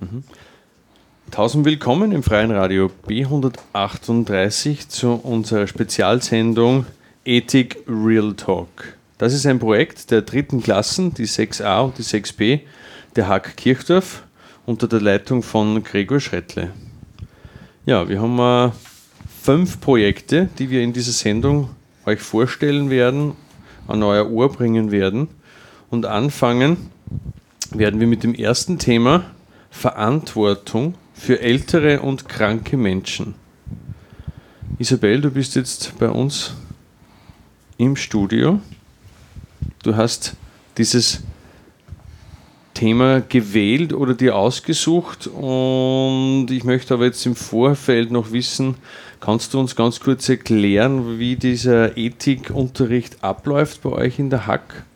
Mhm. Tausend willkommen im Freien Radio B138 zu unserer Spezialsendung Ethik Real Talk. Das ist ein Projekt der dritten Klassen, die 6a und die 6b, der Hack Kirchdorf unter der Leitung von Gregor Schrettle. Ja, wir haben äh, fünf Projekte, die wir in dieser Sendung euch vorstellen werden, an euer Ohr bringen werden. Und anfangen werden wir mit dem ersten Thema Verantwortung für ältere und kranke Menschen. Isabel, du bist jetzt bei uns im Studio. Du hast dieses Thema gewählt oder dir ausgesucht und ich möchte aber jetzt im Vorfeld noch wissen, kannst du uns ganz kurz erklären, wie dieser Ethikunterricht abläuft bei euch in der Hack?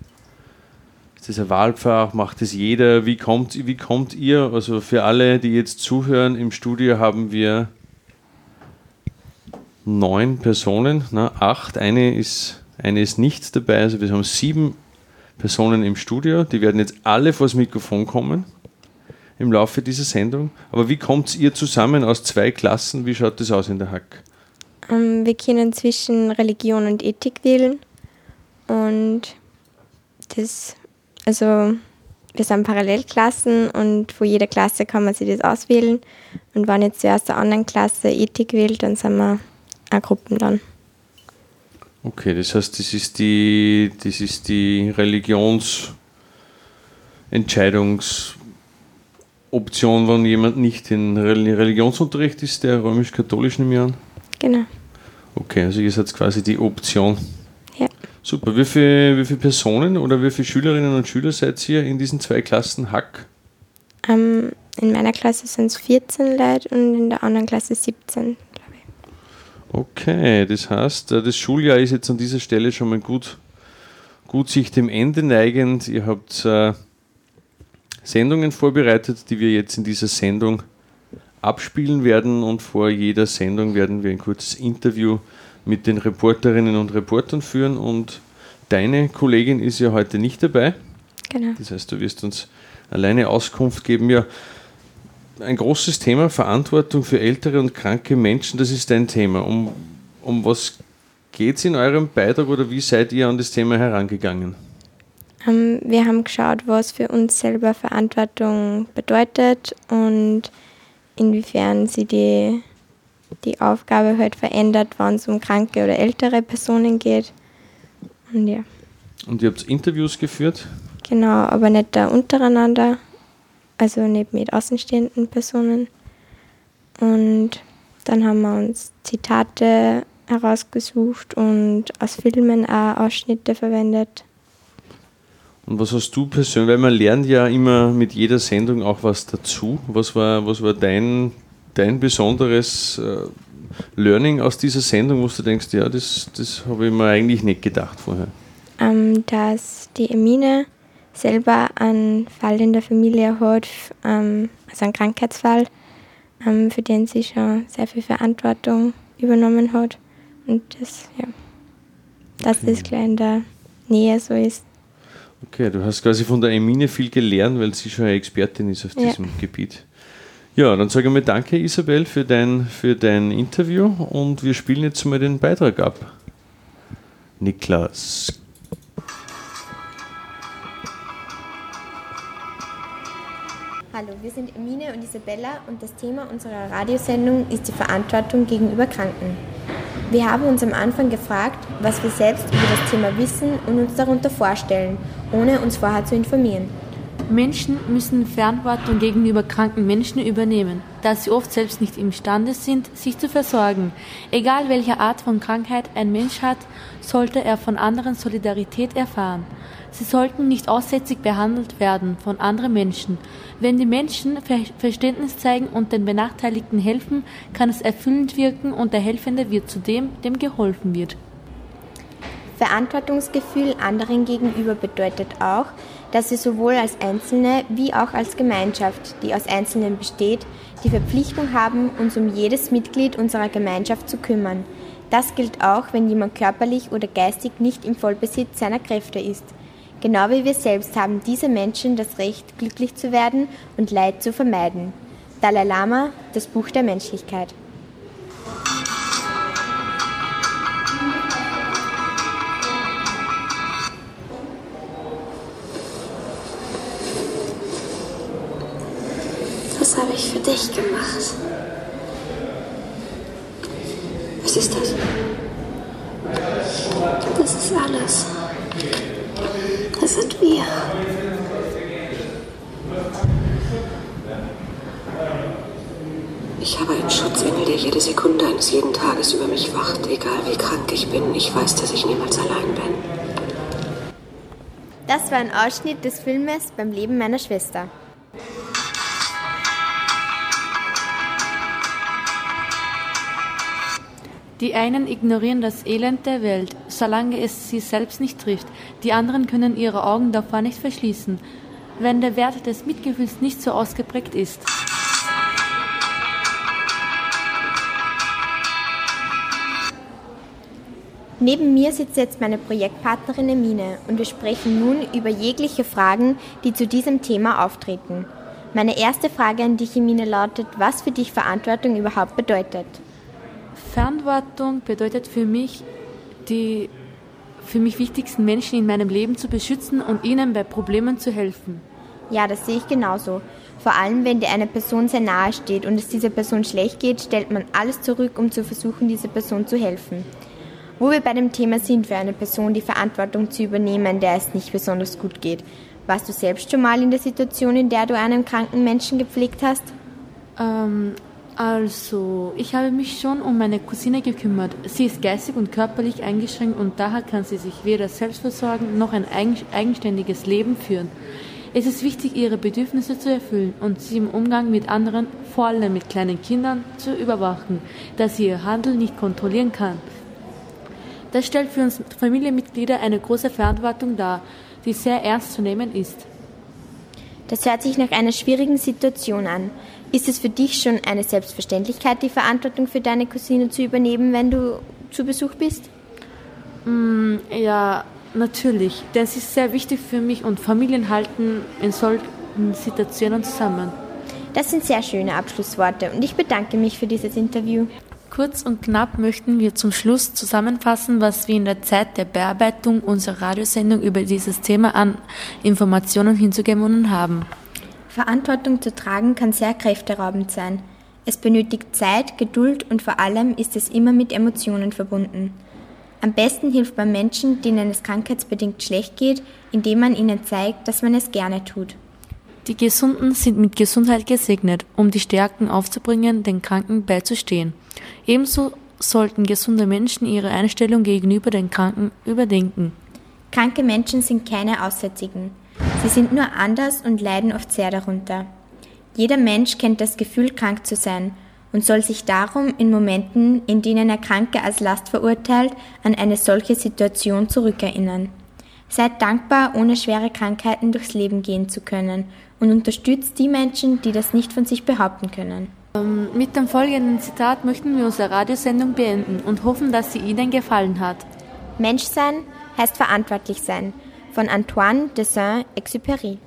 Ist das ein Wahlpfach? Macht das jeder? Wie kommt, wie kommt ihr? Also für alle, die jetzt zuhören, im Studio haben wir neun Personen, na, acht, eine ist, eine ist nicht dabei, also wir haben sieben Personen im Studio. Die werden jetzt alle vors Mikrofon kommen im Laufe dieser Sendung. Aber wie kommt ihr zusammen aus zwei Klassen? Wie schaut das aus in der Hack? Um, ähm, wir können zwischen Religion und Ethik wählen. Und das, also wir sind Parallelklassen und vor jeder Klasse kann man sich das auswählen. Und wenn jetzt zuerst der anderen Klasse Ethik wählt, dann sind wir auch Gruppen dann. Okay, das heißt, das ist die, das ist die Religionsentscheidungsoption, wenn jemand nicht in Religionsunterricht ist, der römisch-katholisch nehme ich an? Genau. Okay, also ihr seid quasi die Option. Super. Wie viele, wie viele Personen oder wie viele Schülerinnen und Schüler seid ihr in diesen zwei Klassen Hack? Ähm, in meiner Klasse sind es 14 Leute und in der anderen Klasse 17. Okay, das heißt, äh, das Schuljahr ist jetzt an dieser Stelle schon mal gut, gut sich dem Ende neigend. Ihr habt äh, Sendungen vorbereitet, die wir jetzt in dieser Sendung abspielen werden und vor jeder Sendung werden wir ein kurzes Interview mit den Reporterinnen und Reportern führen und deine Kollegin ist ja heute nicht dabei. Genau. Das heißt, du wirst uns alleine Auskunft geben. Ja, ein großes Thema, Verantwortung für ältere und kranke Menschen, das ist dein Thema. Um, um was geht es in eurem Beitrag oder wie seid ihr an das Thema herangegangen? Ähm, wir haben geschaut, was für uns selber Verantwortung bedeutet und inwiefern sie die, die Aufgabe halt verändert, wenn es um kranke oder ältere Personen geht. Und ja. Und ihr habt Interviews geführt? Genau, aber nicht da untereinander, also nicht mit außenstehenden Personen. Und dann haben wir uns Zitate herausgesucht und aus Filmen auch Ausschnitte verwendet. Und was hast du persönlich, weil man lernt ja immer mit jeder Sendung auch was dazu. Was war, was war dein, dein besonderes äh, Learning aus dieser Sendung, wo du denkst, ja, das, das habe ich mir eigentlich nicht gedacht vorher? Ähm, dass die Emine selber einen Fall in der Familie hat, ähm, also einen Krankheitsfall, ähm, für den sie schon sehr viel Verantwortung übernommen hat. Und das, ja, dass okay. das gleich in der Nähe so ist. Okay, du hast quasi von der Emine viel gelernt, weil sie schon eine Expertin ist auf diesem ja. Gebiet. Ja, dann sage ich mal danke Isabel für dein, für dein Interview und wir spielen jetzt mal den Beitrag ab. Niklas, Hallo, wir sind Emine und Isabella und das Thema unserer Radiosendung ist die Verantwortung gegenüber Kranken. Wir haben uns am Anfang gefragt, was wir selbst über das Thema wissen und uns darunter vorstellen, ohne uns vorher zu informieren. Menschen müssen Verantwortung gegenüber kranken Menschen übernehmen, da sie oft selbst nicht imstande sind, sich zu versorgen. Egal welche Art von Krankheit ein Mensch hat, sollte er von anderen Solidarität erfahren. Sie sollten nicht aussätzig behandelt werden von anderen Menschen. Wenn die Menschen Verständnis zeigen und den Benachteiligten helfen, kann es erfüllend wirken und der Helfende wird zu dem, dem geholfen wird. Verantwortungsgefühl anderen gegenüber bedeutet auch, dass wir sowohl als Einzelne wie auch als Gemeinschaft, die aus Einzelnen besteht, die Verpflichtung haben, uns um jedes Mitglied unserer Gemeinschaft zu kümmern. Das gilt auch, wenn jemand körperlich oder geistig nicht im Vollbesitz seiner Kräfte ist. Genau wie wir selbst haben diese Menschen das Recht, glücklich zu werden und Leid zu vermeiden. Dalai Lama, das Buch der Menschlichkeit. Dich gemacht. Was ist das? Das ist alles. Das sind wir. Ich habe einen Schutzengel, der jede Sekunde eines jeden Tages über mich wacht, egal wie krank ich bin. Ich weiß, dass ich niemals allein bin. Das war ein Ausschnitt des Filmes Beim Leben meiner Schwester. Die einen ignorieren das Elend der Welt, solange es sie selbst nicht trifft. Die anderen können ihre Augen davor nicht verschließen, wenn der Wert des Mitgefühls nicht so ausgeprägt ist. Neben mir sitzt jetzt meine Projektpartnerin Emine und wir sprechen nun über jegliche Fragen, die zu diesem Thema auftreten. Meine erste Frage an dich, Emine, lautet, was für dich Verantwortung überhaupt bedeutet. Verantwortung bedeutet für mich, die für mich wichtigsten Menschen in meinem Leben zu beschützen und ihnen bei Problemen zu helfen. Ja, das sehe ich genauso. Vor allem, wenn dir eine Person sehr nahe steht und es dieser Person schlecht geht, stellt man alles zurück, um zu versuchen, dieser Person zu helfen. Wo wir bei dem Thema sind, für eine Person die Verantwortung zu übernehmen, der es nicht besonders gut geht. Warst du selbst schon mal in der Situation, in der du einen kranken Menschen gepflegt hast? Ähm, also, ich habe mich schon um meine Cousine gekümmert. Sie ist geistig und körperlich eingeschränkt und daher kann sie sich weder selbst versorgen noch ein eigenständiges Leben führen. Es ist wichtig, ihre Bedürfnisse zu erfüllen und sie im Umgang mit anderen, vor allem mit kleinen Kindern, zu überwachen, da sie ihr Handeln nicht kontrollieren kann. Das stellt für uns Familienmitglieder eine große Verantwortung dar, die sehr ernst zu nehmen ist. Das hört sich nach einer schwierigen Situation an. Ist es für dich schon eine Selbstverständlichkeit, die Verantwortung für deine Cousine zu übernehmen, wenn du zu Besuch bist? Mm, ja, natürlich. Das ist sehr wichtig für mich und Familien halten in solchen Situationen zusammen. Das sind sehr schöne Abschlussworte und ich bedanke mich für dieses Interview. Kurz und knapp möchten wir zum Schluss zusammenfassen, was wir in der Zeit der Bearbeitung unserer Radiosendung über dieses Thema an Informationen hinzugewonnen haben. Verantwortung zu tragen kann sehr kräfteraubend sein. Es benötigt Zeit, Geduld und vor allem ist es immer mit Emotionen verbunden. Am besten hilft man Menschen, denen es krankheitsbedingt schlecht geht, indem man ihnen zeigt, dass man es gerne tut. Die Gesunden sind mit Gesundheit gesegnet, um die Stärken aufzubringen, den Kranken beizustehen. Ebenso sollten gesunde Menschen ihre Einstellung gegenüber den Kranken überdenken. Kranke Menschen sind keine Aussätzigen. Sie sind nur anders und leiden oft sehr darunter. Jeder Mensch kennt das Gefühl, krank zu sein und soll sich darum in Momenten, in denen er Kranke als Last verurteilt, an eine solche Situation zurückerinnern. Seid dankbar, ohne schwere Krankheiten durchs Leben gehen zu können und unterstützt die Menschen, die das nicht von sich behaupten können. Ähm, mit dem folgenden Zitat möchten wir unsere Radiosendung beenden und hoffen, dass sie Ihnen gefallen hat. Menschsein heißt verantwortlich sein von Antoine de Saint-Exupéry.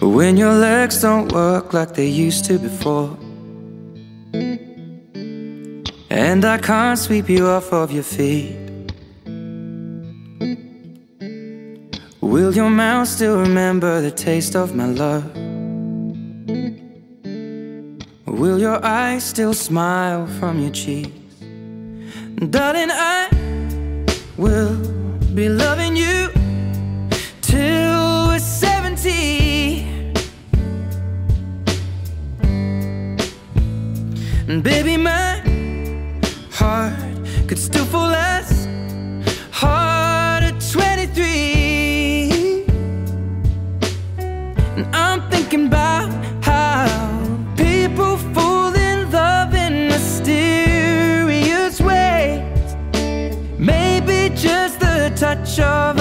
When your legs don't work like they used to before And I can't sweep you off of your feet Will your mouth still remember the taste of my love? Will your eyes still smile from your cheeks? Darling, I will be loving you till we're 70. And baby, my heart could still fall as much of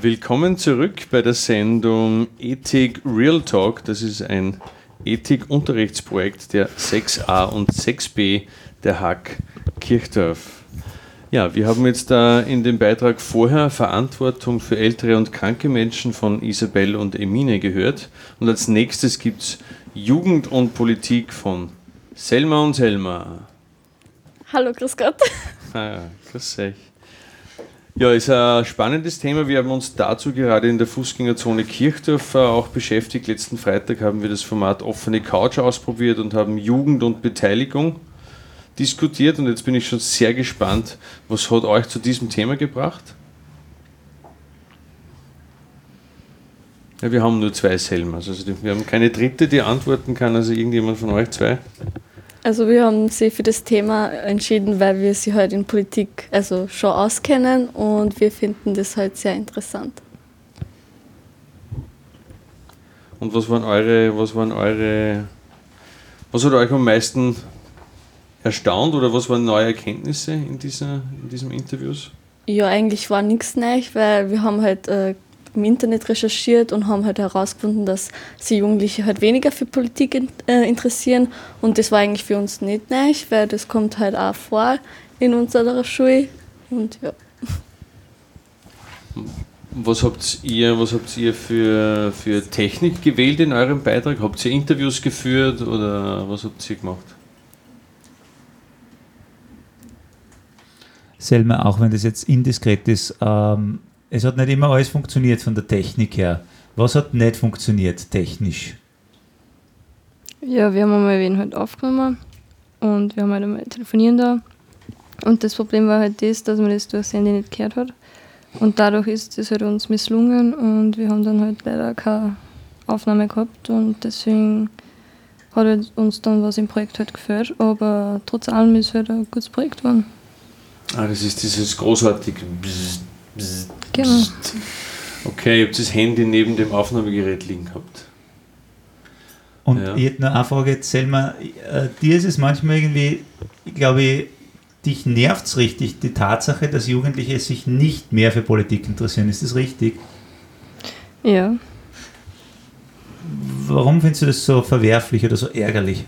Willkommen zurück bei der Sendung Ethik Real Talk. Das ist ein Ethik-Unterrichtsprojekt der 6a und 6b der Hack Kirchdorf. Ja, wir haben jetzt da in dem Beitrag vorher Verantwortung für ältere und kranke Menschen von Isabel und Emine gehört. Und als nächstes gibt es Jugend und Politik von Selma und Selma. Hallo, grüß Gott. Ah, grüß euch. Ja, ist ein spannendes Thema. Wir haben uns dazu gerade in der Fußgängerzone Kirchdorf äh, auch beschäftigt. Letzten Freitag haben wir das Format offene Couch ausprobiert und haben Jugend und Beteiligung diskutiert. Und jetzt bin ich schon sehr gespannt, was hat euch zu diesem Thema gebracht? Ja, wir haben nur zwei Selmas. Also wir haben keine dritte, die antworten kann. Also irgendjemand von euch zwei. Also wir haben sie für das Thema entschieden, weil wir sie halt in Politik also schon auskennen und wir finden das halt sehr interessant. Und was waren eure, was waren eure, was hat euch am meisten erstaunt oder was waren neue Erkenntnisse in, dieser, in diesem Interviews? Ja, eigentlich war nichts neu, weil wir haben halt äh, im Internet recherchiert und haben halt herausgefunden, dass sie Jugendliche halt weniger für Politik in, äh, interessieren und das war eigentlich für uns nicht neu, weil das kommt halt auch vor in unserer Schule und ja. Was habt ihr, was habt ihr für, für Technik gewählt in eurem Beitrag? Habt ihr Interviews geführt oder was habt ihr gemacht? Selma, auch wenn das jetzt indiskret ist, ähm, es hat nicht immer alles funktioniert von der Technik her. Was hat nicht funktioniert technisch? Ja, wir haben einmal wen halt aufgenommen und wir haben halt einmal telefonieren da. Und das Problem war halt das, dass man das durchs Handy nicht gehört hat. Und dadurch ist das halt uns misslungen und wir haben dann halt leider keine Aufnahme gehabt und deswegen hat halt uns dann was im Projekt halt gefällt. Aber trotz allem ist halt ein gutes Projekt geworden. Ah, das ist dieses großartige Bzzzt, Bzzzt, Genau. Bzzzt. Okay, ihr habt das Handy neben dem Aufnahmegerät liegen gehabt. Und Ja. ich hätte noch eine Frage, jetzt, Selma, äh, dir ist es manchmal irgendwie, ich glaube, dich nervt es richtig, die Tatsache, dass Jugendliche sich nicht mehr für Politik interessieren. Ist das richtig? Ja. Warum findest du das so verwerflich oder so ärgerlich?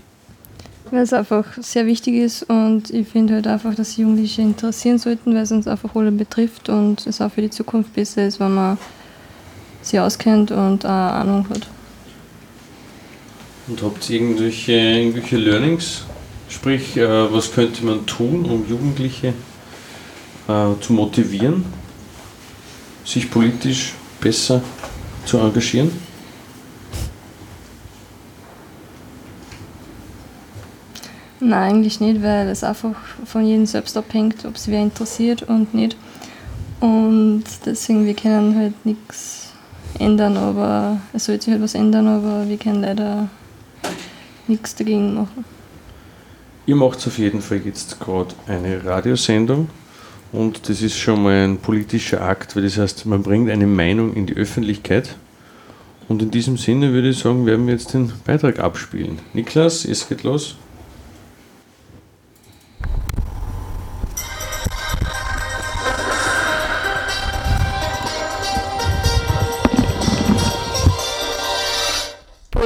Weil es einfach sehr wichtig ist und ich finde halt einfach, dass Jugendliche interessieren sollten, weil es uns einfach alle betrifft und es auch für die Zukunft besser ist, wenn man sich auskennt und auch Ahnung hat. Und habt ihr irgendwelche, irgendwelche Learnings? Sprich, äh, was könnte man tun, um Jugendliche äh, zu motivieren, sich politisch besser zu engagieren? Nein, eigentlich nicht, weil es einfach von jedem selbst abhängt, ob es wer interessiert und nicht. Und deswegen, wir können halt nichts ändern, aber es sollte sich halt was ändern, aber wir können leider nichts dagegen machen. Ihr macht auf jeden Fall jetzt gerade eine Radiosendung und das ist schon mal ein politischer Akt, weil das heißt, man bringt eine Meinung in die Öffentlichkeit. Und in diesem Sinne würde ich sagen, werden wir jetzt den Beitrag abspielen. Niklas, es geht los.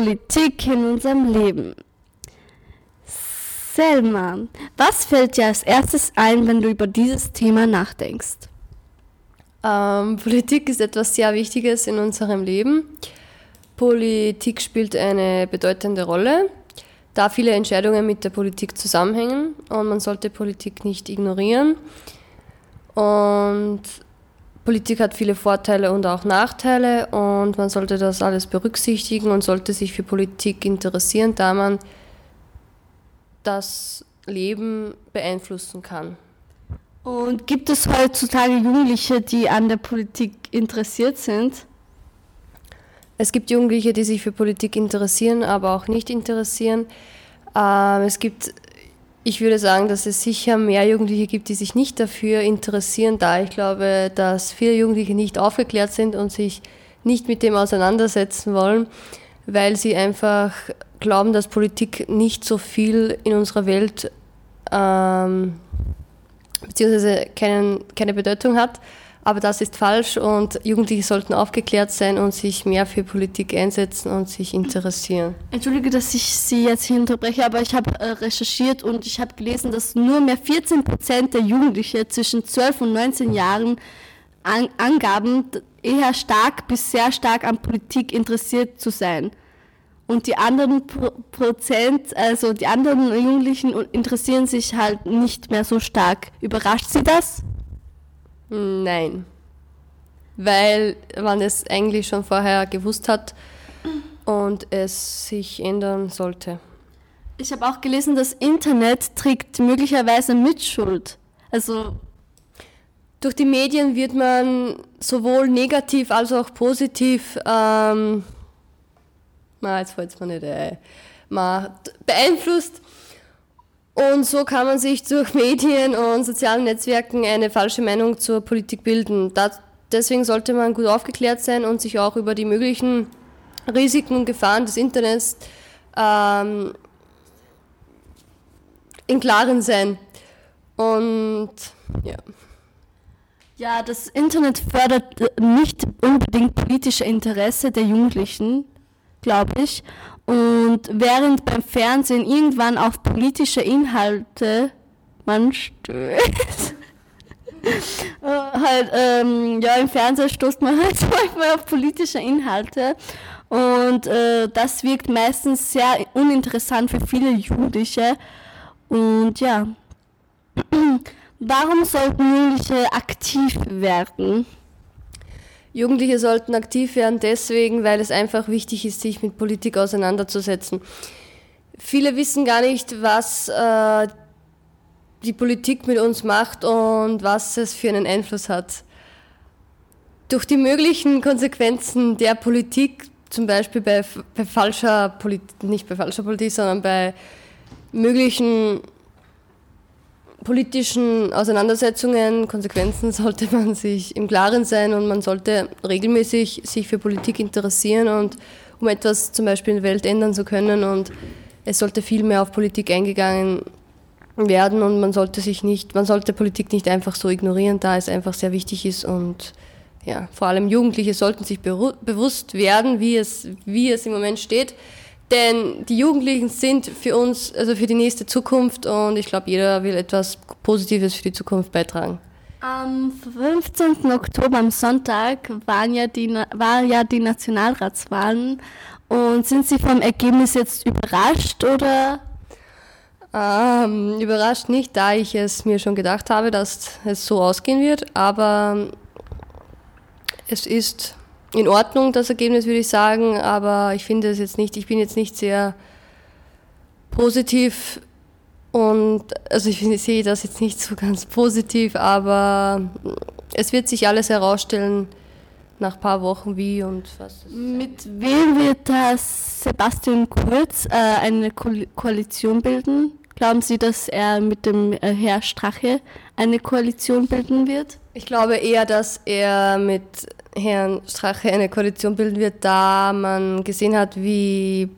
Politik in unserem Leben. Selma, was fällt dir als erstes ein, wenn du über dieses Thema nachdenkst? Ähm, Politik ist etwas sehr Wichtiges in unserem Leben. Politik spielt eine bedeutende Rolle, da viele Entscheidungen mit der Politik zusammenhängen und man sollte Politik nicht ignorieren. Und Politik hat viele Vorteile und auch Nachteile und man sollte das alles berücksichtigen und sollte sich für Politik interessieren, da man das Leben beeinflussen kann. Und gibt es heutzutage Jugendliche, die an der Politik interessiert sind? Es gibt Jugendliche, die sich für Politik interessieren, aber auch nicht interessieren. Ähm, es gibt, ich würde sagen, dass es sicher mehr Jugendliche gibt, die sich nicht dafür interessieren, da ich glaube, dass viele Jugendliche nicht aufgeklärt sind und sich nicht mit dem auseinandersetzen wollen, weil sie einfach glauben, dass Politik nicht so viel in unserer Welt ähm, beziehungsweise keinen, keine Bedeutung hat. Aber das ist falsch und Jugendliche sollten aufgeklärt sein und sich mehr für Politik einsetzen und sich interessieren. Entschuldige, dass ich Sie jetzt hier unterbreche, aber ich habe äh, recherchiert und ich habe gelesen, dass nur mehr 14 Prozent der Jugendlichen zwischen 12 und 19 Jahren an, angaben, eher stark bis sehr stark an Politik interessiert zu sein. Und die anderen Pro Prozent, also die anderen Jugendlichen interessieren sich halt nicht mehr so stark. Überrascht Sie das? Nein. Weil man es eigentlich schon vorher gewusst hat und es sich ändern sollte. Ich habe auch gelesen, das Internet trägt möglicherweise Mitschuld. Also durch die Medien wird man sowohl negativ als auch positiv, ähm, na, jetzt fällt es mir nicht ein, beeinflusst. Und so kann man sich durch Medien und sozialen Netzwerken eine falsche Meinung zur Politik bilden. Deswegen sollte man gut aufgeklärt sein und sich auch über die möglichen Risiken und Gefahren des Internets ähm, im Klaren sein. Und ja. Ja, das Internet fördert nicht unbedingt politische Interesse der Jugendlichen, glaube ich. Und während beim Fernsehen irgendwann auf politische Inhalte man stößt, äh, halt, ähm, ja, im Fernsehen stoßt man halt manchmal auf politische Inhalte. Und äh, das wirkt meistens sehr uninteressant für viele Jugendliche. Und ja, warum sollten Jugendliche aktiv werden? Jugendliche sollten aktiv werden deswegen, weil es einfach wichtig ist, sich mit Politik auseinanderzusetzen. Viele wissen gar nicht, was äh, die Politik mit uns macht und was es für einen Einfluss hat. Durch die möglichen Konsequenzen der Politik, zum Beispiel bei, bei falscher Politik, nicht bei falscher Politik, sondern bei möglichen politischen Auseinandersetzungen, Konsequenzen sollte man sich im Klaren sein und man sollte regelmäßig sich für Politik interessieren und um etwas zum Beispiel in der Welt ändern zu können und es sollte viel mehr auf Politik eingegangen werden und man sollte sich nicht, man sollte Politik nicht einfach so ignorieren, da es einfach sehr wichtig ist und ja, vor allem Jugendliche sollten sich bewusst werden, wie es, wie es im Moment steht denn die Jugendlichen sind für uns, also für die nächste Zukunft und ich glaube, jeder will etwas Positives für die Zukunft beitragen. Am 15. Oktober, am Sonntag, waren ja die, war ja die Nationalratswahlen. Und sind Sie vom Ergebnis jetzt überrascht oder? Ähm, überrascht nicht, da ich es mir schon gedacht habe, dass es so ausgehen wird. Aber es ist in Ordnung, das Ergebnis, würde ich sagen, aber ich finde es jetzt nicht, ich bin jetzt nicht sehr positiv und also ich, ich sehe das jetzt nicht so ganz positiv, aber es wird sich alles herausstellen nach ein paar Wochen wie und was. Mit wem wird das Sebastian Kurz äh, eine Ko Koalition bilden? Glauben Sie, dass er mit dem äh, Herr Strache eine Koalition bilden wird? Ich glaube eher, dass er mit Herrn Strache eine Koalition bilden wird, da man gesehen hat, wie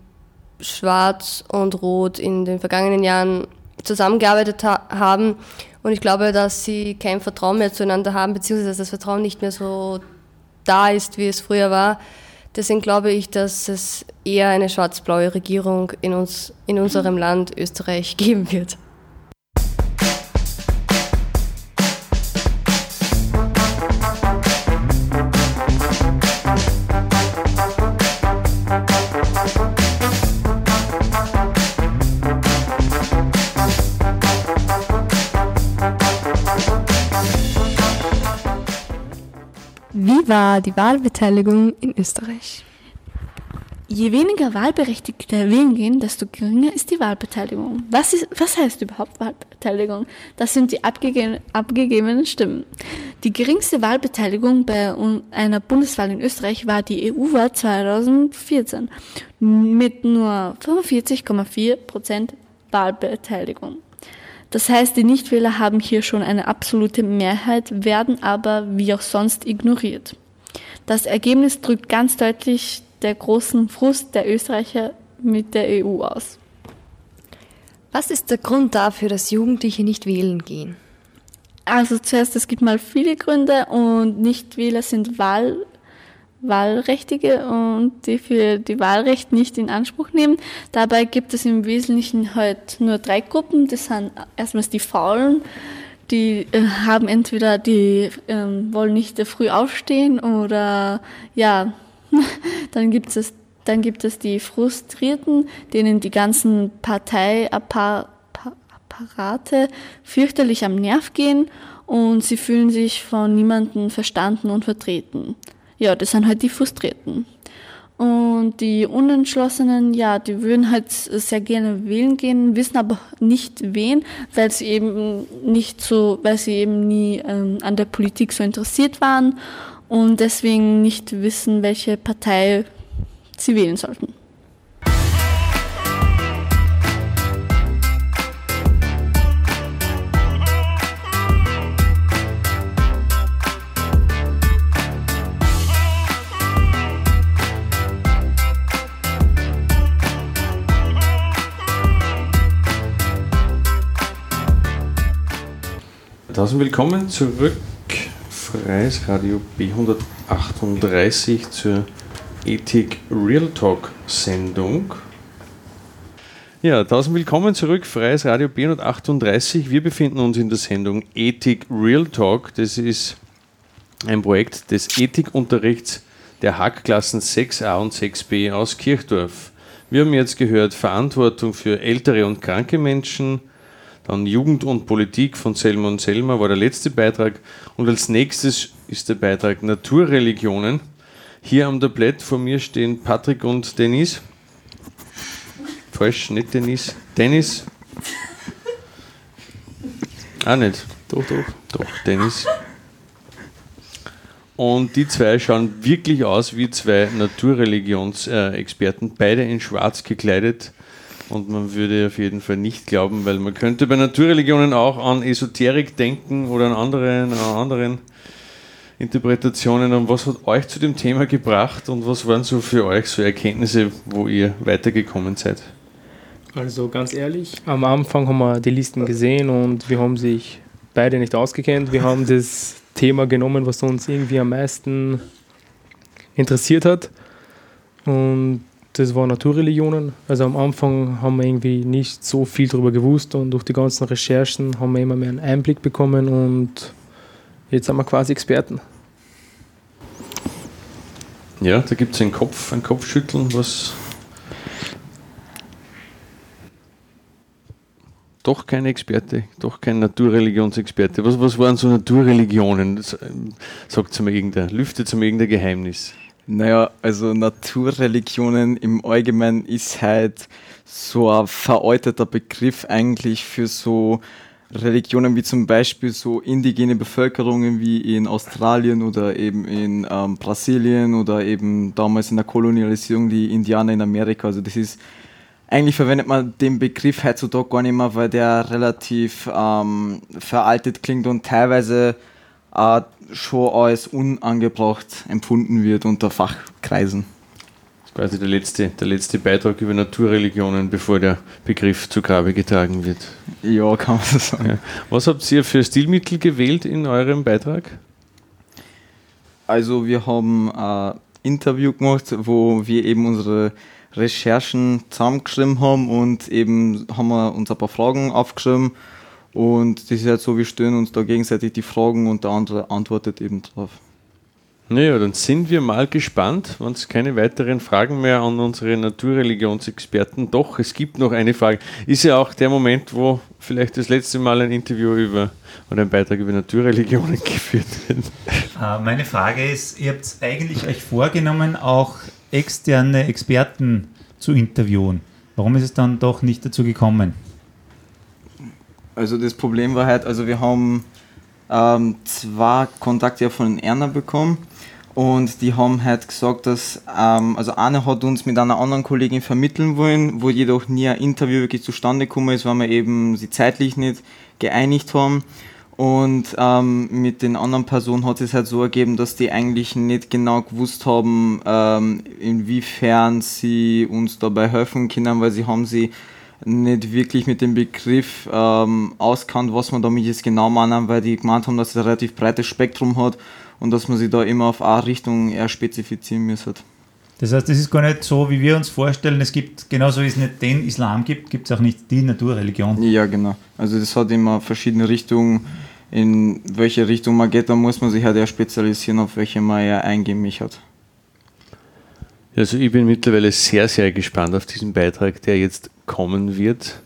Schwarz und Rot in den vergangenen Jahren zusammengearbeitet ha haben. Und ich glaube, dass sie kein Vertrauen mehr zueinander haben, beziehungsweise dass das Vertrauen nicht mehr so da ist, wie es früher war. Deswegen glaube ich, dass es eher eine schwarz-blaue Regierung in, uns, in unserem Land Österreich geben wird. War die Wahlbeteiligung in Österreich? Je weniger Wahlberechtigte wählen gehen, desto geringer ist die Wahlbeteiligung. Was, ist, was heißt überhaupt Wahlbeteiligung? Das sind die abgege abgegebenen Stimmen. Die geringste Wahlbeteiligung bei einer Bundeswahl in Österreich war die EU-Wahl 2014 mit nur 45,4 Prozent Wahlbeteiligung. Das heißt, die Nichtwähler haben hier schon eine absolute Mehrheit, werden aber wie auch sonst ignoriert. Das Ergebnis drückt ganz deutlich der großen Frust der Österreicher mit der EU aus. Was ist der Grund dafür, dass Jugendliche nicht wählen gehen? Also zuerst, es gibt mal viele Gründe und Nichtwähler sind Wahl, Wahlrechtige und die für die Wahlrecht nicht in Anspruch nehmen. Dabei gibt es im Wesentlichen halt nur drei Gruppen. Das sind erstmals die Faulen, die äh, haben entweder die ähm, wollen nicht früh aufstehen oder ja, dann gibt es dann gibt es die Frustrierten, denen die ganzen Parteiapparate fürchterlich am Nerv gehen und sie fühlen sich von niemandem verstanden und vertreten. Ja, das sind halt die Frustrierten. Und die Unentschlossenen, ja, die würden halt sehr gerne wählen gehen, wissen aber nicht wen, weil sie eben nicht so, weil sie eben nie ähm, an der Politik so interessiert waren und deswegen nicht wissen, welche Partei sie wählen sollten. Tausend willkommen zurück, Freies Radio B138 zur Ethik Real Talk Sendung. Ja, tausend willkommen zurück, Freies Radio B138. Wir befinden uns in der Sendung Ethik Real Talk. Das ist ein Projekt des Ethikunterrichts der Hackklassen 6a und 6b aus Kirchdorf. Wir haben jetzt gehört Verantwortung für ältere und kranke Menschen, dann Jugend und Politik von Selma und Selma war der letzte Beitrag. Und als nächstes ist der Beitrag Naturreligionen. Hier am Tablett vor mir stehen Patrick und Dennis. Falsch, nicht Dennis. Dennis. Ah, nicht. Doch, doch. Doch, Dennis. Und die zwei schauen wirklich aus wie zwei Naturreligionsexperten, beide in schwarz gekleidet und man würde auf jeden Fall nicht glauben, weil man könnte bei Naturreligionen auch an Esoterik denken oder an anderen, an anderen Interpretationen. Und was hat euch zu dem Thema gebracht und was waren so für euch so Erkenntnisse, wo ihr weitergekommen seid? Also ganz ehrlich, am Anfang haben wir die Listen gesehen und wir haben sich beide nicht ausgekennt. Wir haben das Thema genommen, was uns irgendwie am meisten interessiert hat. Und das war Naturreligionen. Also am Anfang haben wir irgendwie nicht so viel darüber gewusst und durch die ganzen Recherchen haben wir immer mehr einen Einblick bekommen und jetzt sind wir quasi Experten. Ja, da gibt es einen Kopf, ein Kopfschütteln, was doch kein Experte, doch kein Naturreligionsexperte. Was, was waren so Naturreligionen? Sagt es mir irgendein, lüftet es mir irgendein Geheimnis. Naja, also Naturreligionen im Allgemeinen ist halt so ein veralteter Begriff eigentlich für so Religionen wie zum Beispiel so indigene Bevölkerungen wie in Australien oder eben in ähm, Brasilien oder eben damals in der Kolonialisierung die Indianer in Amerika. Also das ist eigentlich verwendet man den Begriff heutzutage gar nicht mehr, weil der relativ ähm, veraltet klingt und teilweise äh, schon als unangebracht empfunden wird unter Fachkreisen. Das ist quasi der letzte, der letzte Beitrag über Naturreligionen, bevor der Begriff zu Grabe getragen wird. Ja, kann man so sagen. Ja. Was habt ihr für Stilmittel gewählt in eurem Beitrag? Also wir haben ein Interview gemacht, wo wir eben unsere Recherchen zusammengeschrieben haben und eben haben wir uns ein paar Fragen aufgeschrieben und das ist halt so, wir stellen uns da gegenseitig die Fragen und der andere antwortet eben drauf. Naja, dann sind wir mal gespannt, wenn es keine weiteren Fragen mehr an unsere Naturreligionsexperten. Doch, es gibt noch eine Frage. Ist ja auch der Moment, wo vielleicht das letzte Mal ein Interview über oder ein Beitrag über Naturreligionen geführt wird. Äh, meine Frage ist, ihr habt eigentlich euch vorgenommen, auch externe Experten zu interviewen. Warum ist es dann doch nicht dazu gekommen? Also das Problem war halt, also wir haben ähm, zwei Kontakte von Erna bekommen Und die haben halt gesagt, dass, ähm, also eine hat uns mit einer anderen Kollegin vermitteln wollen, wo jedoch nie ein Interview wirklich zustande gekommen ist, weil wir eben sie zeitlich nicht geeinigt haben. Und ähm, mit den anderen Personen hat es halt so ergeben, dass die eigentlich nicht genau gewusst haben, ähm, inwiefern sie uns dabei helfen können, weil sie haben sie nicht wirklich mit dem Begriff ähm, auskannt, was man damit jetzt genau meinen, weil die gemeint haben, dass es ein relativ breites Spektrum hat und dass man sich da immer auf eine Richtung eher spezifizieren müsste. Das heißt, es ist gar nicht so, wie wir uns vorstellen, es gibt, genauso wie es nicht den Islam gibt, gibt es auch nicht die Naturreligion. Ja, genau. Also das hat immer verschiedene Richtungen. In welche Richtung man geht, da muss man sich halt eher spezialisieren, auf welche man eher eingemischt hat. Also ich bin mittlerweile sehr, sehr gespannt auf diesen Beitrag, der jetzt kommen wird.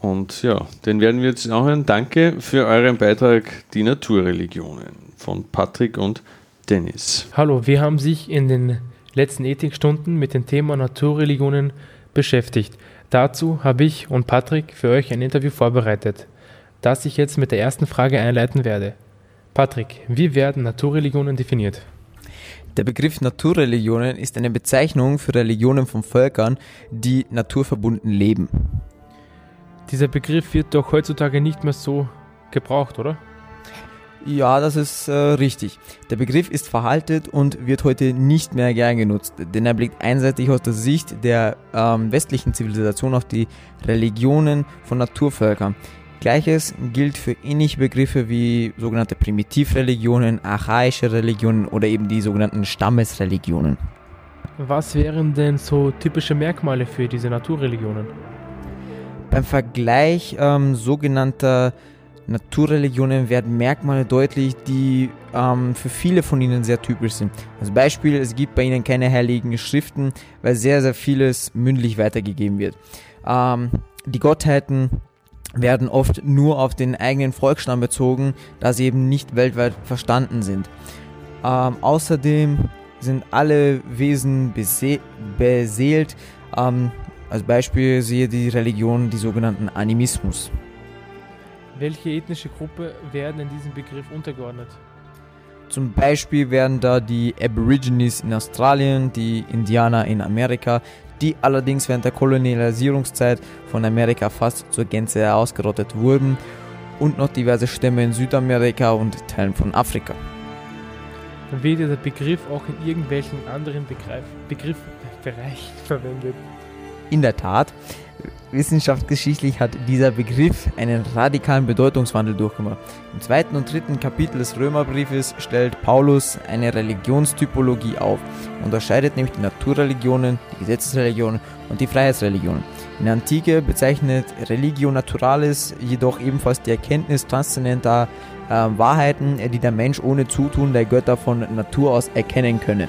Und ja, den werden wir jetzt auch hören. Danke für euren Beitrag, die Naturreligionen von Patrick und Dennis. Hallo, wir haben sich in den letzten Ethikstunden mit dem Thema Naturreligionen beschäftigt. Dazu habe ich und Patrick für euch ein Interview vorbereitet, das ich jetzt mit der ersten Frage einleiten werde. Patrick, wie werden Naturreligionen definiert? Der Begriff Naturreligionen ist eine Bezeichnung für Religionen von Völkern, die naturverbunden leben. Dieser Begriff wird doch heutzutage nicht mehr so gebraucht, oder? Ja, das ist äh, richtig. Der Begriff ist veraltet und wird heute nicht mehr gern genutzt, denn er blickt einseitig aus der Sicht der ähm, westlichen Zivilisation auf die Religionen von Naturvölkern. Gleiches gilt für ähnliche Begriffe wie sogenannte Primitivreligionen, archaische Religionen oder eben die sogenannten Stammesreligionen. Was wären denn so typische Merkmale für diese Naturreligionen? Beim Vergleich ähm, sogenannter Naturreligionen werden Merkmale deutlich, die ähm, für viele von ihnen sehr typisch sind. Als Beispiel, es gibt bei ihnen keine heiligen Schriften, weil sehr, sehr vieles mündlich weitergegeben wird. Ähm, die Gottheiten werden oft nur auf den eigenen Volksstamm bezogen, da sie eben nicht weltweit verstanden sind. Ähm, außerdem sind alle Wesen bese beseelt. Ähm, als Beispiel sehe die Religion die sogenannten Animismus. Welche ethnische Gruppe werden in diesem Begriff untergeordnet? Zum Beispiel werden da die Aborigines in Australien, die Indianer in Amerika, die allerdings während der Kolonialisierungszeit von Amerika fast zur Gänze ausgerottet wurden, und noch diverse Stämme in Südamerika und Teilen von Afrika. Wird dieser Begriff auch in irgendwelchen anderen Begriff, Begriffbereichen verwendet? In der Tat, wissenschaftsgeschichtlich hat dieser Begriff einen radikalen Bedeutungswandel durchgemacht. Im zweiten und dritten Kapitel des Römerbriefes stellt Paulus eine Religionstypologie auf, unterscheidet nämlich die Naturreligionen, die Gesetzesreligionen und die Freiheitsreligionen. In der Antike bezeichnet Religio Naturalis jedoch ebenfalls die Erkenntnis transzendenter äh, Wahrheiten, die der Mensch ohne Zutun der Götter von Natur aus erkennen könne.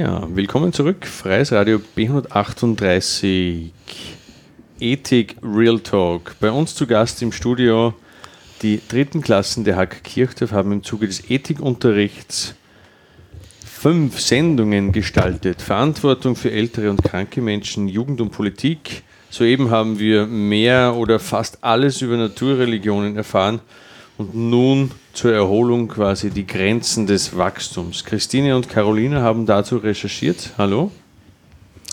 Ja, willkommen zurück. Freies Radio B138. Ethik Real Talk. Bei uns zu Gast im Studio die dritten Klassen der Hack Kirchdorf haben im Zuge des Ethikunterrichts fünf Sendungen gestaltet. Verantwortung für ältere und kranke Menschen, Jugend und Politik. Soeben haben wir mehr oder fast alles über Naturreligionen erfahren und nun zur Erholung quasi die Grenzen des Wachstums. Christine und Caroline haben dazu recherchiert. Hallo.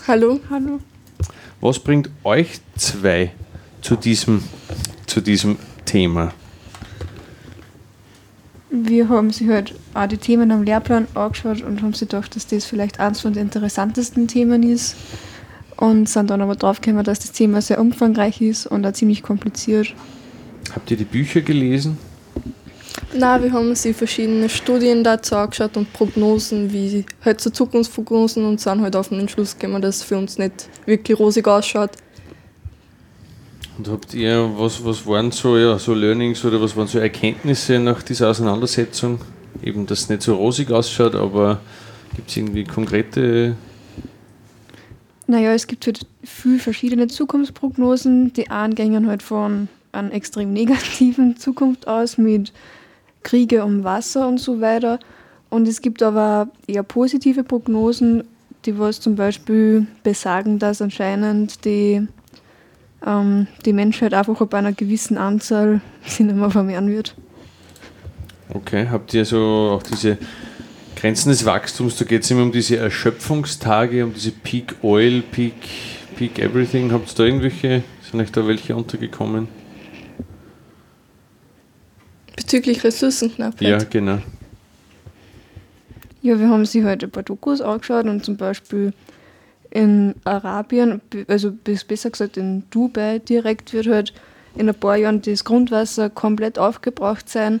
Hallo. Hallo. Was bringt euch zwei zu diesem, zu diesem Thema? Wir haben sich halt auch die Themen am Lehrplan angeschaut und haben sich gedacht, dass das vielleicht eines von den interessantesten Themen ist. Und sind dann aber draufgekommen, dass das Thema sehr umfangreich ist und auch ziemlich kompliziert. Habt ihr die Bücher gelesen? Na, wir haben uns die verschiedenen Studien dazu angeschaut und Prognosen, wie halt so Zukunftsprognosen und sind halt auf den Entschluss gekommen, dass es für uns nicht wirklich rosig ausschaut. Und habt ihr, was, was waren so, ja, so Learnings oder was waren so Erkenntnisse nach dieser Auseinandersetzung? Eben, dass es nicht so rosig ausschaut, aber gibt es irgendwie konkrete Naja, es gibt halt viele verschiedene Zukunftsprognosen. Die einen gehen halt von einer extrem negativen Zukunft aus mit Kriege um Wasser und so weiter. Und es gibt aber eher positive Prognosen, die was zum Beispiel besagen, dass anscheinend die, ähm, die Menschheit einfach ab einer gewissen Anzahl sich nicht mehr vermehren wird. Okay, habt ihr so auch diese Grenzen des Wachstums, da geht es immer um diese Erschöpfungstage, um diese Peak Oil, Peak, Peak Everything. Habt ihr da irgendwelche, sind euch da welche untergekommen? Bezüglich Ressourcenknappheit. Ja, genau. Ja, wir haben sich halt ein paar Dokus angeschaut und zum Beispiel in Arabien, also bis- besser gesagt in Dubai direkt, wird halt in ein paar Jahren das Grundwasser komplett aufgebraucht sein,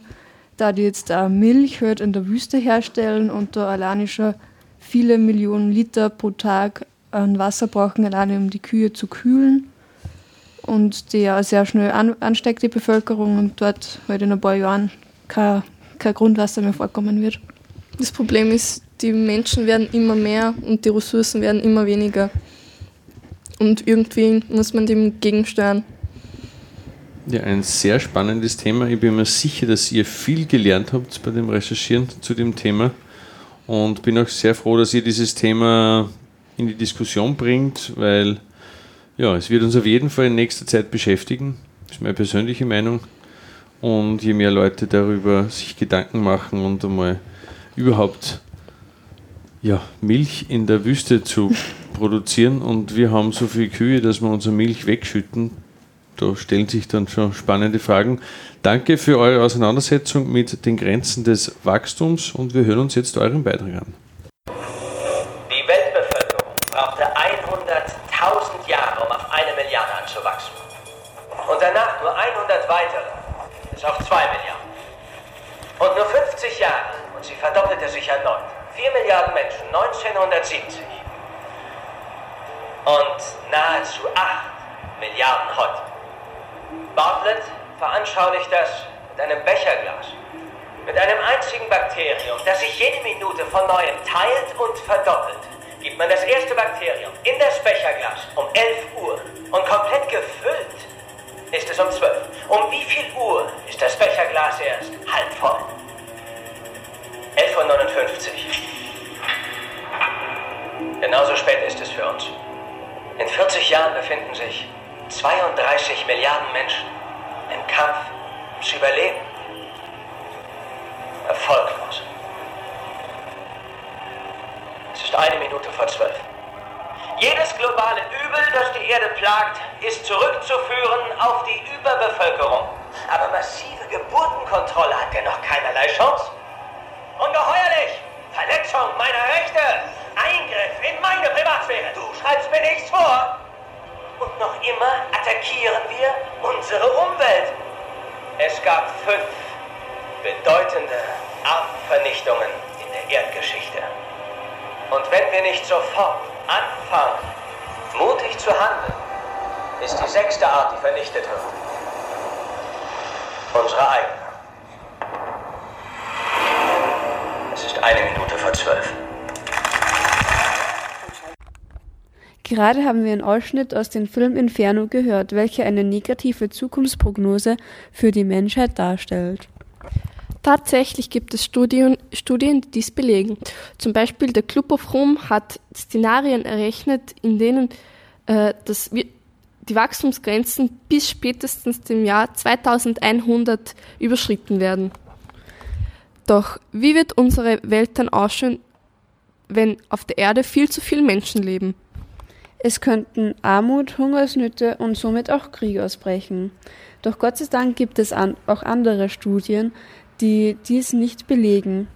da die jetzt auch Milch halt in der Wüste herstellen und da alleine schon viele Millionen Liter pro Tag an Wasser brauchen, alleine um die Kühe zu kühlen. Und die ja sehr schnell an, ansteigt, die Bevölkerung, und dort halt in ein paar Jahren kein, kein Grundwasser mehr vorkommen wird. Das Problem ist, die Menschen werden immer mehr und die Ressourcen werden immer weniger. Und irgendwie muss man dem gegensteuern. Ja, ein sehr spannendes Thema. Ich bin mir sicher, dass ihr viel gelernt habt bei dem Recherchieren zu dem Thema und bin auch sehr froh, dass ihr dieses Thema in die Diskussion bringt, weil ja, es wird uns auf jeden Fall in nächster Zeit beschäftigen. Das ist meine persönliche Meinung. Und je mehr Leute darüber sich Gedanken machen und einmal überhaupt ja, Milch in der Wüste zu produzieren und wir haben so viel Kühe, dass wir unsere Milch wegschütten, da stellen sich dann schon spannende Fragen. Danke für eure Auseinandersetzung mit den Grenzen des Wachstums und wir hören uns jetzt euren Beitrag an. Bis auf 2 Milliarden. Und nur 50 Jahre, und sie verdoppelte sich erneut. 4 Milliarden Menschen, 1970. Und nahezu 8 Milliarden heute. Bartlett veranschaulicht das mit einem Becherglas. Mit einem einzigen Bakterium, das sich jede Minute von neuem teilt und verdoppelt, gibt man das erste Bakterium in das Becherglas um 11 Uhr und komplett gefüllt ist es um 12. Um wie viel Uhr ist das Becherglas erst halb voll? 11.59 Uhr. Genauso spät ist es für uns. In 40 Jahren befinden sich 32 Milliarden Menschen im Kampf ums Überleben. Erfolglos. Es ist eine Minute vor zwölf. Jedes globale Übel, das die Erde plagt, ist zurückzuführen auf die Überbevölkerung. Aber massive Geburtenkontrolle hat dennoch keinerlei Chance. Ungeheuerlich! Verletzung meiner Rechte! Eingriff in meine Privatsphäre! Du schreibst mir nichts vor! Und noch immer attackieren wir unsere Umwelt. Es gab fünf bedeutende Artenvernichtungen in der Erdgeschichte. Und wenn wir nicht sofort anfangen, mutig zu handeln, ist die sechste Art, die vernichtet wird. Unsere eigene. Es ist eine Minute vor zwölf. Gerade haben wir einen Ausschnitt aus dem Film Inferno gehört, welcher eine negative Zukunftsprognose für die Menschheit darstellt. Tatsächlich gibt es Studien, Studien, die dies belegen. Zum Beispiel der Club of Rome hat Szenarien errechnet, in denen äh, das, die Wachstumsgrenzen bis spätestens dem Jahr 2100 überschritten werden. Doch wie wird unsere Welt dann ausschauen, wenn auf der Erde viel zu viele Menschen leben? Es könnten Armut, Hungersnöte und somit auch Krieg ausbrechen. Doch Gott sei Dank gibt es an, auch andere Studien, die dies nicht belegen.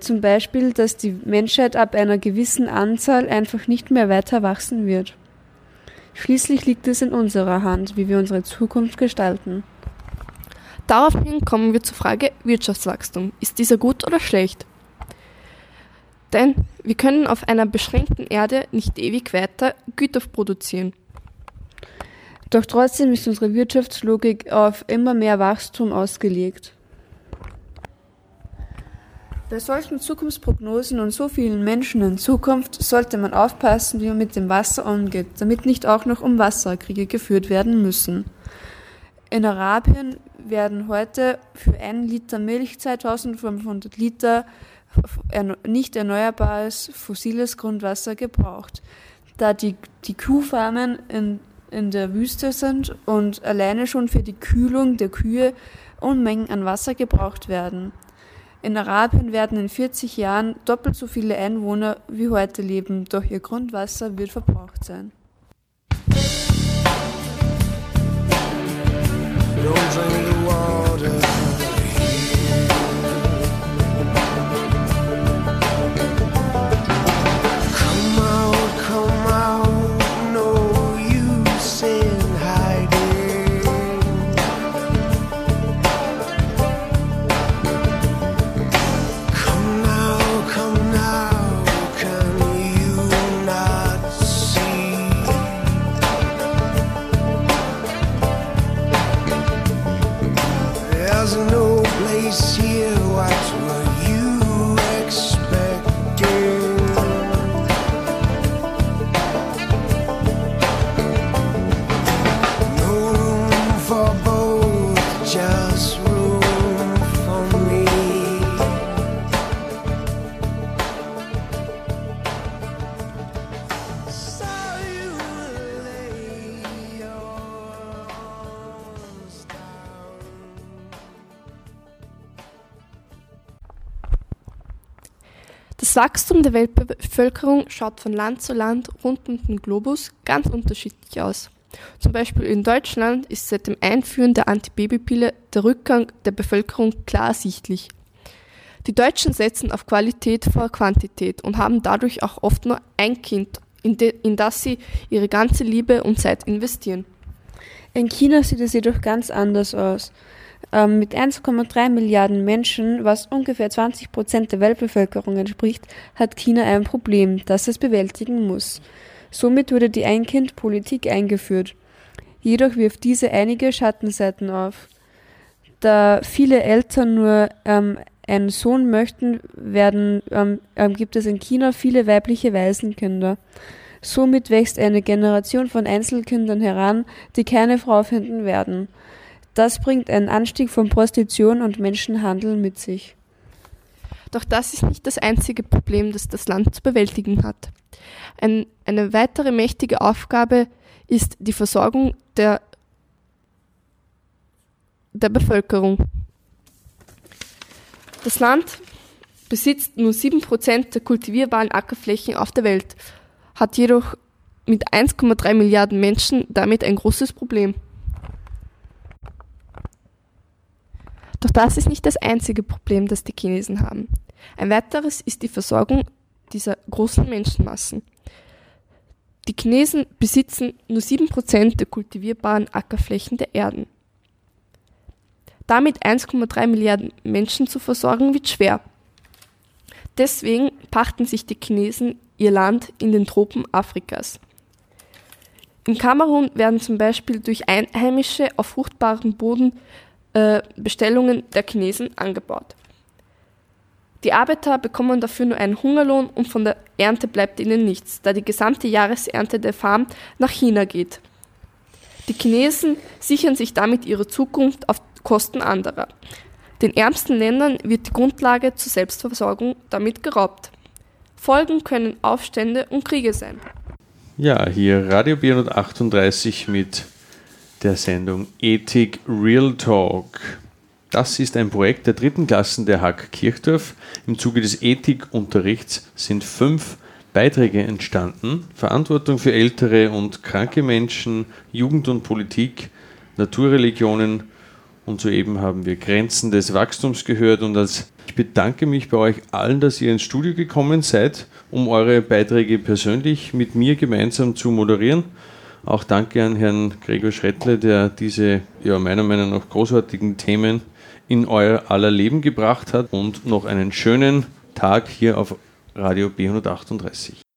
Zum Beispiel, dass die Menschheit ab einer gewissen Anzahl einfach nicht mehr weiter wachsen wird. Schließlich liegt es in unserer Hand, wie wir unsere Zukunft gestalten. Daraufhin kommen wir zur Frage Wirtschaftswachstum. Ist dieser gut oder schlecht? Denn wir können auf einer beschränkten Erde nicht ewig weiter Güter produzieren. Doch trotzdem ist unsere Wirtschaftslogik auf immer mehr Wachstum ausgelegt. Bei solchen Zukunftsprognosen und so vielen Menschen in Zukunft sollte man aufpassen, wie man mit dem Wasser umgeht, damit nicht auch noch um Wasserkriege geführt werden müssen. In Arabien werden heute für einen Liter Milch 2500 Liter nicht erneuerbares fossiles Grundwasser gebraucht, da die, die Kuhfarmen in, in der Wüste sind und alleine schon für die Kühlung der Kühe Unmengen an Wasser gebraucht werden. In Arabien werden in 40 Jahren doppelt so viele Einwohner wie heute leben, doch ihr Grundwasser wird verbraucht sein. There's Wachstum der Weltbevölkerung schaut von Land zu Land rund um den Globus ganz unterschiedlich aus. Zum Beispiel in Deutschland ist seit dem Einführen der Antibabypille der Rückgang der Bevölkerung klar ersichtlich. Die Deutschen setzen auf Qualität vor Quantität und haben dadurch auch oft nur ein Kind, in, in das sie ihre ganze Liebe und Zeit investieren. In China sieht es jedoch ganz anders aus. Ähm, mit 1,3 Milliarden Menschen, was ungefähr 20 Prozent der Weltbevölkerung entspricht, hat China ein Problem, das es bewältigen muss. Somit wurde die Ein-Kind-Politik eingeführt. Jedoch wirft diese einige Schattenseiten auf. Da viele Eltern nur ähm, einen Sohn möchten, werden, ähm, ähm, gibt es in China viele weibliche Waisenkinder. Somit wächst eine Generation von Einzelkindern heran, die keine Frau finden werden. Das bringt einen Anstieg von Prostitution und Menschenhandel mit sich. Doch das ist nicht das einzige Problem, das das Land zu bewältigen hat. Ein, eine weitere mächtige Aufgabe ist die Versorgung der, der Bevölkerung. Das Land besitzt nur 7% der kultivierbaren Ackerflächen auf der Welt, hat jedoch mit 1,3 Milliarden Menschen damit ein großes Problem. Doch das ist nicht das einzige Problem, das die Chinesen haben. Ein weiteres ist die Versorgung dieser großen Menschenmassen. Die Chinesen besitzen nur 7% der kultivierbaren Ackerflächen der Erden. Damit 1,3 Milliarden Menschen zu versorgen, wird schwer. Deswegen pachten sich die Chinesen ihr Land in den Tropen Afrikas. In Kamerun werden zum Beispiel durch Einheimische auf fruchtbarem Boden äh, Bestellungen der Chinesen angebaut. Die Arbeiter bekommen dafür nur einen Hungerlohn und von der Ernte bleibt ihnen nichts, da die gesamte Jahresernte der Farm nach China geht. Die Chinesen sichern sich damit ihre Zukunft auf Kosten anderer. Den ärmsten Ländern wird die Grundlage zur Selbstversorgung damit geraubt. Folgen können Aufstände und Kriege sein. Ja, hier Radio B138 mit der Sendung Ethik Real Talk. Das ist ein Projekt der dritten Klassen der Hack Kirchdorf. Im Zuge des Ethikunterrichts sind fünf Beiträge entstanden. Verantwortung für ältere und kranke Menschen, Jugend und Politik, Naturreligionen und soeben haben wir Grenzen des Wachstums gehört. Und als ich bedanke mich bei euch allen, dass ihr ins Studio gekommen seid, um eure Beiträge persönlich mit mir gemeinsam zu moderieren. Auch danke an Herrn Gregor Schrettle, der diese ja, meiner Meinung nach großartigen Themen in euer aller Leben gebracht hat und noch einen schönen Tag hier auf Radio B138.